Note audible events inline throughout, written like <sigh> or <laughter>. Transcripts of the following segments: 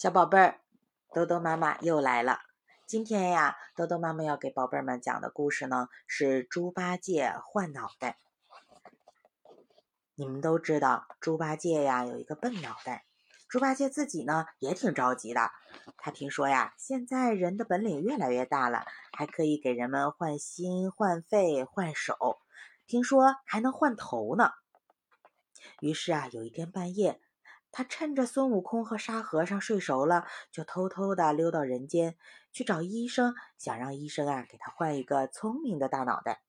小宝贝儿，豆豆妈妈又来了。今天呀，豆豆妈妈要给宝贝们讲的故事呢，是猪八戒换脑袋。你们都知道，猪八戒呀有一个笨脑袋。猪八戒自己呢也挺着急的。他听说呀，现在人的本领越来越大了，还可以给人们换心、换肺、换手，听说还能换头呢。于是啊，有一天半夜。他趁着孙悟空和沙和尚睡熟了，就偷偷的溜到人间去找医生，想让医生啊给他换一个聪明的大脑袋。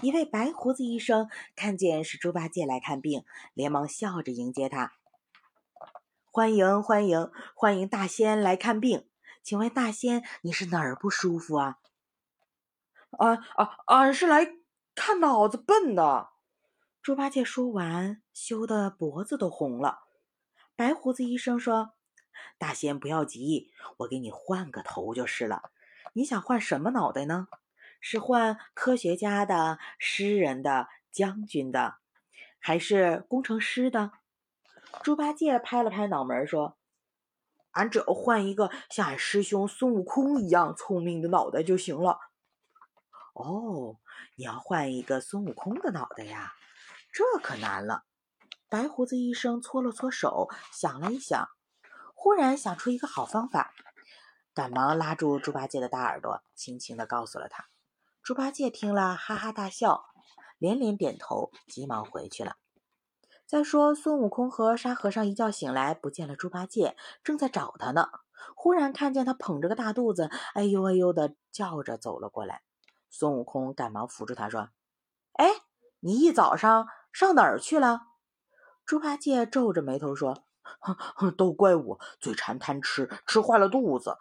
一位白胡子医生看见是猪八戒来看病，连忙笑着迎接他：“欢迎欢迎欢迎大仙来看病，请问大仙你是哪儿不舒服啊？”“俺俺俺是来看脑子笨的。”猪八戒说完，羞得脖子都红了。白胡子医生说：“大仙不要急，我给你换个头就是了。你想换什么脑袋呢？是换科学家的、诗人的、将军的，还是工程师的？”猪八戒拍了拍脑门说：“俺只要换一个像俺师兄孙悟空一样聪明的脑袋就行了。”哦，你要换一个孙悟空的脑袋呀？这可难了。白胡子医生搓了搓手，想了一想，忽然想出一个好方法，赶忙拉住猪八戒的大耳朵，轻轻地告诉了他。猪八戒听了，哈哈大笑，连连点头，急忙回去了。再说，孙悟空和沙和尚一觉醒来，不见了猪八戒，正在找他呢。忽然看见他捧着个大肚子，哎呦哎呦的叫着走了过来。孙悟空赶忙扶住他说：“哎，你一早上……”上哪儿去了？猪八戒皱着眉头说：“哼哼，都怪我嘴馋贪吃，吃坏了肚子，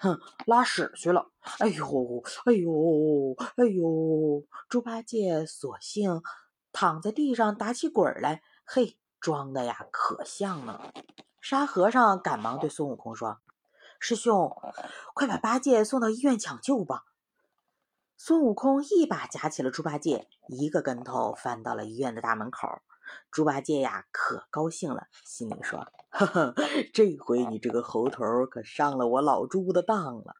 哼，拉屎去了。哎呦，哎呦，哎呦！”猪八戒索性躺在地上打起滚来，嘿，装的呀可像了。沙和尚赶忙对孙悟空说：“师兄，快把八戒送到医院抢救吧。”孙悟空一把夹起了猪八戒，一个跟头翻到了医院的大门口。猪八戒呀，可高兴了，心里说：“呵呵，这回你这个猴头可上了我老猪的当了。”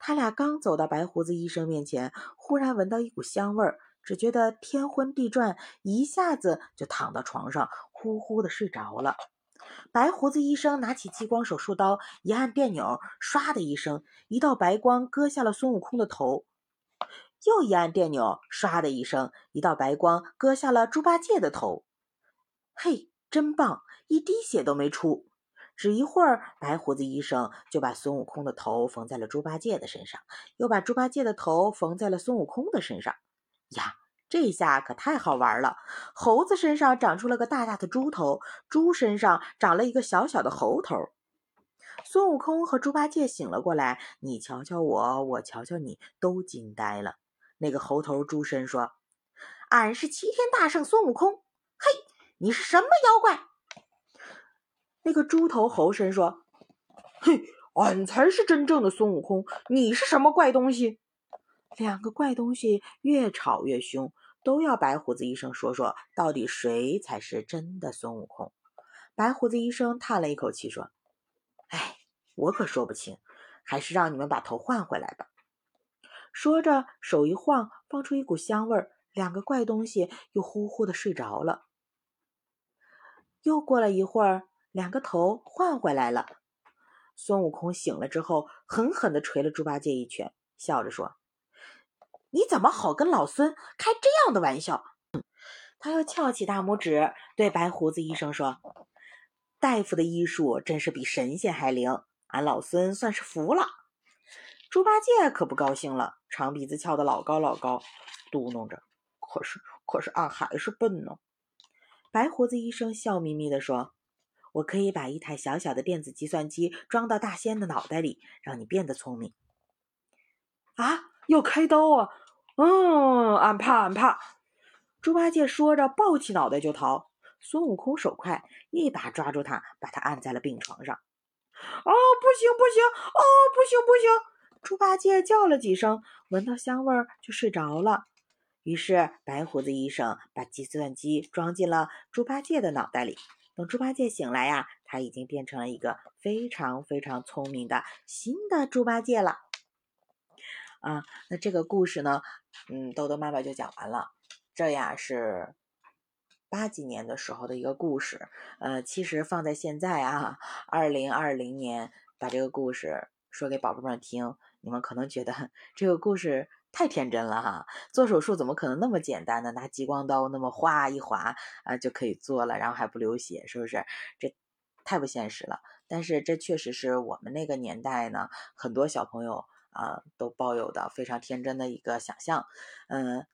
他俩刚走到白胡子医生面前，忽然闻到一股香味儿，只觉得天昏地转，一下子就躺到床上，呼呼的睡着了。白胡子医生拿起激光手术刀，一按电钮，唰的一声，一道白光割下了孙悟空的头。又一按电钮，唰的一声，一道白光割下了猪八戒的头。嘿，真棒，一滴血都没出。只一会儿，白胡子医生就把孙悟空的头缝在了猪八戒的身上，又把猪八戒的头缝在了孙悟空的身上。呀，这下可太好玩了！猴子身上长出了个大大的猪头，猪身上长了一个小小的猴头。孙悟空和猪八戒醒了过来，你瞧瞧我，我瞧瞧你，都惊呆了。那个猴头猪身说：“俺是齐天大圣孙悟空。”嘿，你是什么妖怪？那个猪头猴身说：“嘿，俺才是真正的孙悟空。你是什么怪东西？”两个怪东西越吵越凶，都要白胡子医生说说到底谁才是真的孙悟空。白胡子医生叹了一口气说：“哎，我可说不清，还是让你们把头换回来吧。”说着，手一晃，放出一股香味儿，两个怪东西又呼呼的睡着了。又过了一会儿，两个头换回来了。孙悟空醒了之后，狠狠地捶了猪八戒一拳，笑着说：“你怎么好跟老孙开这样的玩笑？”他又翘起大拇指，对白胡子医生说：“大夫的医术真是比神仙还灵，俺老孙算是服了。”猪八戒可不高兴了，长鼻子翘得老高老高，嘟哝着：“可是，可是俺还是笨呢。”白胡子医生笑眯眯地说：“我可以把一台小小的电子计算机装到大仙的脑袋里，让你变得聪明。”啊！要开刀啊！嗯，俺怕，俺怕。猪八戒说着，抱起脑袋就逃。孙悟空手快，一把抓住他，把他按在了病床上。哦！不行，不行！哦！不行，不行！猪八戒叫了几声，闻到香味儿就睡着了。于是白胡子医生把计算机装进了猪八戒的脑袋里。等猪八戒醒来呀，他已经变成了一个非常非常聪明的新的猪八戒了。啊，那这个故事呢，嗯，豆豆妈妈就讲完了。这呀是八几年的时候的一个故事，呃，其实放在现在啊，二零二零年把这个故事说给宝贝们听，你们可能觉得 <laughs> 这个故事太天真了哈。做手术怎么可能那么简单呢？拿激光刀那么划一划啊就可以做了，然后还不流血，是不是？这太不现实了。但是这确实是我们那个年代呢，很多小朋友。啊，都抱有的非常天真的一个想象，嗯，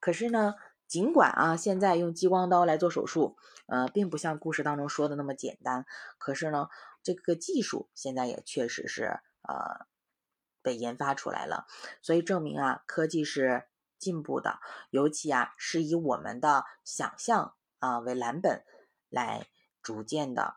可是呢，尽管啊，现在用激光刀来做手术，呃，并不像故事当中说的那么简单，可是呢，这个技术现在也确实是呃被研发出来了，所以证明啊，科技是进步的，尤其啊，是以我们的想象啊为蓝本来逐渐的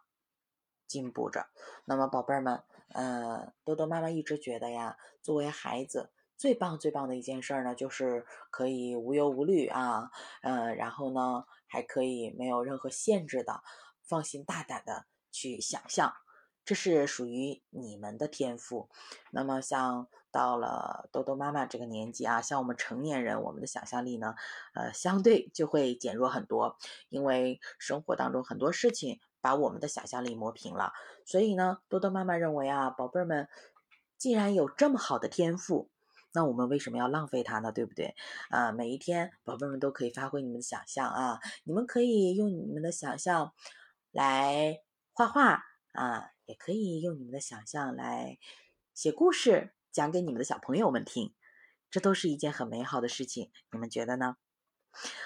进步着。那么，宝贝儿们。呃，多多妈妈一直觉得呀，作为孩子最棒最棒的一件事呢，就是可以无忧无虑啊，呃，然后呢，还可以没有任何限制的，放心大胆的去想象，这是属于你们的天赋。那么，像到了多多妈妈这个年纪啊，像我们成年人，我们的想象力呢，呃，相对就会减弱很多，因为生活当中很多事情。把我们的想象力磨平了，所以呢，多多妈妈认为啊，宝贝儿们既然有这么好的天赋，那我们为什么要浪费它呢？对不对？啊，每一天，宝贝们都可以发挥你们的想象啊，你们可以用你们的想象来画画啊，也可以用你们的想象来写故事，讲给你们的小朋友们听，这都是一件很美好的事情，你们觉得呢？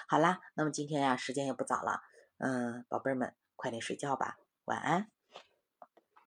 好啦，那么今天呀，时间也不早了，嗯，宝贝儿们。快点睡觉吧，晚安。